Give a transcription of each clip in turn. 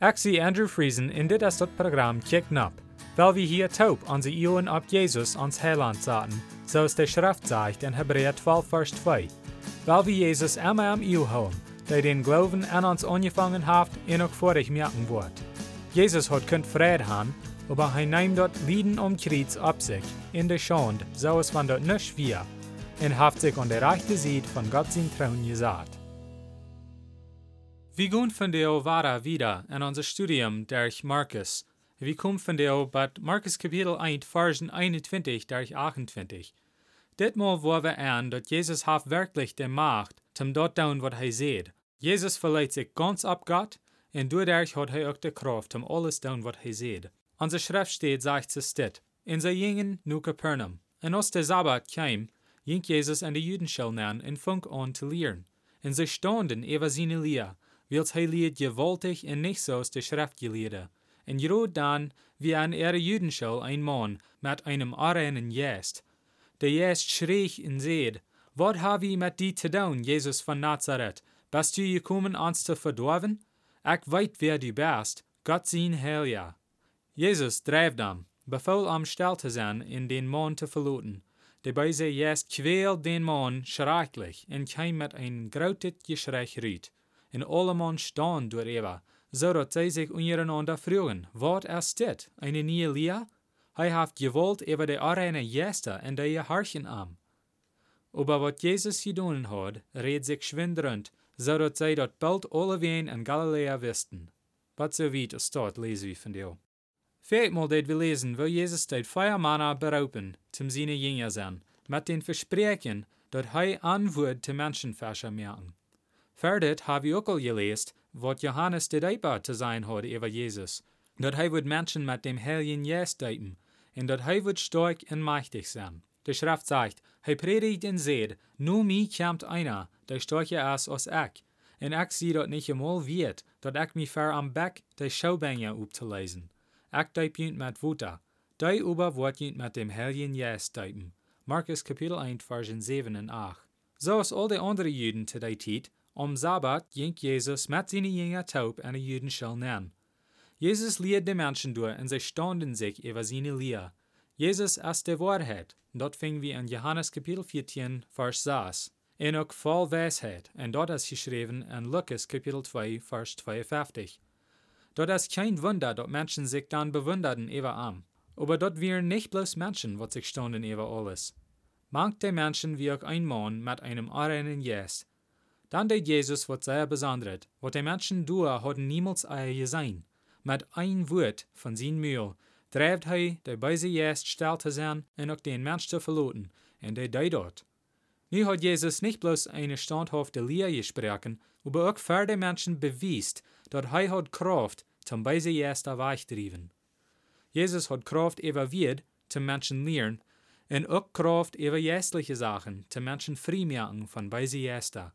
Zie Andrew Friesen in dit is dat programma Kick Nap, weil wir hier taub onze Ioen op Jesus ons Heiland zaten, zoals de Schrift zegt in Hebräer 12 vers 2. Weil wir Jesus immer am Iu houden, der den Glauben an uns angefangen hat en ook vorig merken wordt. Jesus hat kunt vrede haben, aber hij neemt dort Lieden um Kreuz op sich, in de Schande, zoals van dort nicht wir, en haft sich an der rechte Seite von Gott sein Trauen gesagt. Von der weiter wieder in unser Studium durch Markus. Von der bei Markus Kapitel 1, Versen 21 durch 28. Ditmal wo wir an, dass Jesus hat wirklich die Macht, zum dort tun, was er sieht. Jesus verleiht sich ganz ab Gott, und dadurch hat er auch die Kraft, um alles tun, was er sieht. Unser Schrift steht, sagt es dit. In sie gingen nu Capernaum. Und als der Sabbat kam, ging Jesus an die Judenschule an und fing an zu lehren. Und sie standen über seine Lehre, wils hij leert gewaltig en nicht so aus der Schrift geleerde. En groot dan, wie an ihrer Judenschule ein Mann mit einem arenen Jest. Der Jest schrie und seed, Wat habe ich mit dir zu tun, Jesus von Nazareth? Bist du gekommen, uns zu verdorven? Ich weet wer du bist, Gott sein Herr. Jesus dreef am, befahl am still zu sein, in den Mann zu verluten. Der böse Jest quält den Mann schrecklich und kam mit ein grautet Geschrei rüt en alleman staan door Eva, zodat zij zich ondereinander vroegen, wat is dit, een nieuwe Lia? Hij heeft gewollt over de arene Jester en de harchen am. Aber wat Jesus gedaan had, reed zich schwinderend, zodat zij dat bald alleween in Galilea wisten. Wat zo weit es staat, lezen we van jou. Viermal deed we lezen, wo Jesus deed vier Männer berauben, zum seine Jünger sein, mit den Versprechen, dat hij Antwort te Menschenfäscher merken. Habe ich auch gelesen, wat Johannes de Deiper zu sein hat über Jesus, dat hij wird Menschen mit dem Heiligen Geist deuten, und dat hij wird stark und mächtig sein. Die Schrift sagt, hij predigt und seht, nu mi kommt einer, der stärker ist als ich, und ich sie dat nicht einmal wird, dat ich mich ver am Beck der Schaubänge upzulesen. Ich deip jünt mit Wuta, dei über wort jünt mit dem Heiligen Geist deuten. Markus Kapitel 1, Versen 7 und 8. So als all die anderen Juden zu der Zeit, om Sabbat ging Jesus mit seinen Jüngern taub an der Judenschule nan. Jesus liet die Menschen durch und sie standen sich über seine Lehre. Jesus ist die Wahrheit. Dort fingen wir in Johannes Kapitel 14, Vers 6. En ook voll Weisheit, und dort ist geschrieben in Lukas Kapitel 2, Vers 52. Dort ist kein Wunder, dass Menschen sich dann bewunderten über am. Aber dort wären nicht bloß Menschen, was sich standen über alles. Manche Menschen wie auch ein Mann mit einem arenen Jes, dann deed Jesus wat sehr besonders, wat die Menschen door hadden niemals ei gesehen. Mit ein Wort von sein Mühl drijft hij de beise Jest stil te zijn en ook den Mensch te verloten, en de deed dat. Nu hat Jesus nicht bloß eine standhafte Lehre gesprochen, aber auch für die Menschen bewiesen, dass er hat Kraft zum beise Jest wegdriven. Jesus hat Kraft evaluiert zum Menschen lehren, und auch Kraft über jästliche Sachen zum Menschen freimachen von beise Jester.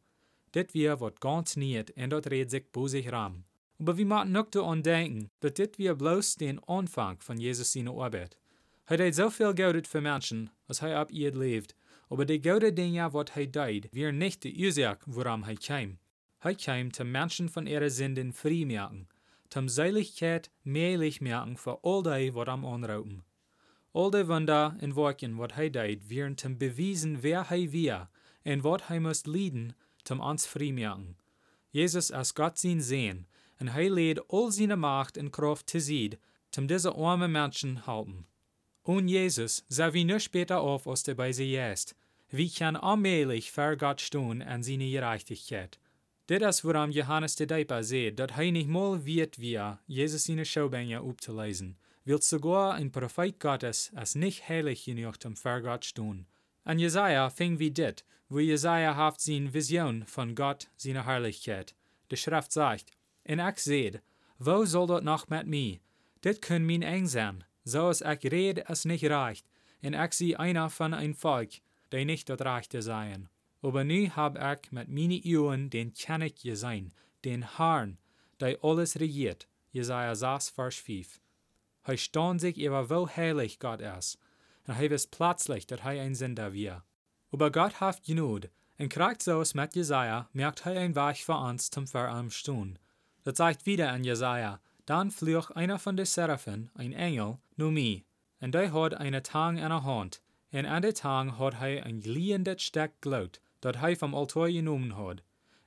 Dit weer wat ganz niet en dat reed zich bij zich ram. Aber wir moeten ook denken, dat dit weer bloos den Anfang von Jesus seine Arbeit. Hij deed zoveel goudet für Menschen, als hij op ihr leeft, aber die goude dingen wat hij deed, weer nicht de Ursache, woran hij kwam. Hij kwam Menschen von ihrer Sünden vrijmaken, zum Seiligkeit mehrlich merken für all die, wat am anrauben. All die Wunder en Werken, wat hij deed, wären zum bewiesen, wer hij wir, en wat hij moest leiden, zum uns vrijmaken. Jesus als Gott sein sehen, und er lädt all seine Macht und Kraft zu sehen, zum diese armen Menschen halten. Und Jesus sah wie nur später auf, als der bei sie ist. Wie kann allmählich vor Gott stehen an seine Gerechtigkeit. Dit ist, woran Johannes de Deiper sieht, dass er nicht mal wird wir, Jesus seine Schaubänge aufzulesen, will sogar ein Prophet Gottes als nicht heilig genug zum vor Gott stehen. An Jesaja fing wie dit, wo Jesaja haft sin Vision von Gott, seine Herrlichkeit. Die Schrift sagt, en ich seht, wo soll dort noch mit mir? Dit können min eng sein, so es ich red, es nicht reicht, en ich sie einer von ein Volk, der nicht dort reichte seien. Aber nu hab ich mit mini Ohren den Kennig gesehen, den Herrn, der alles regiert. Jesaja 6, Vers 5. Hij stand sich über wo heilig Gott ist, und hij wist plötzlich, dass hij ein Sünder wir. Aber Gott haft genug, und kriegt so es mit Jesaja, merkt er ein Weg für uns zum Verarm stehen. Das sagt wieder an Jesaja, Dann vloog einer von de Serafen, ein Engel, nu mij, en die had eine tang in de hand, en aan de tang had hij een glierendet stek glout, dat hij vom altaar genomen had.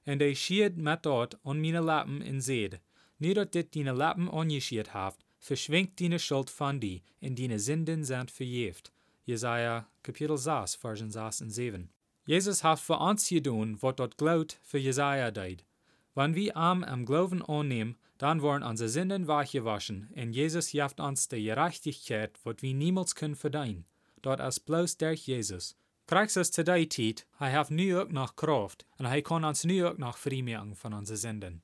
En die schied met dat aan mijn lappen in zed. Nu dat dit dine lappen ongeschied haft, verschwingt dine schuld van die, en dine zinden zijn verjeft. Jesaja kapitel 6, versen 6 en 7. Jezus heeft voor ons gedaan wat dat glout voor Jesaja deed. Wenn wir am am Glauben annehmen, dann worden onze zinden weggewaschen en Jezus geeft ons de gerechtigkeit, wat wir niemals können verdienen. Dat is bloos durch Jesus. Christus zu der Zeit, hij heeft nu ook nog kracht en hij kan ons nu ook nog vrijmaken van onze zinden.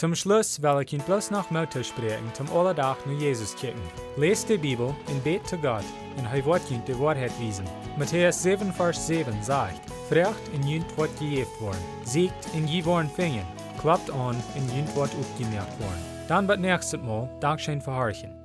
Zum Schluss will ich Ihnen bloß noch Mutter sprechen, zum Allerdach nur Jesus kicken. Lest die Bibel und bet zu Gott, und er wird Ihnen die Wahrheit wiesen. Matthäus 7, Vers 7 sagt, Frecht in Jünt wird gejeft worden, siegt in je worden fingen, klappt an in Jünt wird aufgemerkt worden. Dann wird nächstes Mal Dankeschön verharchen.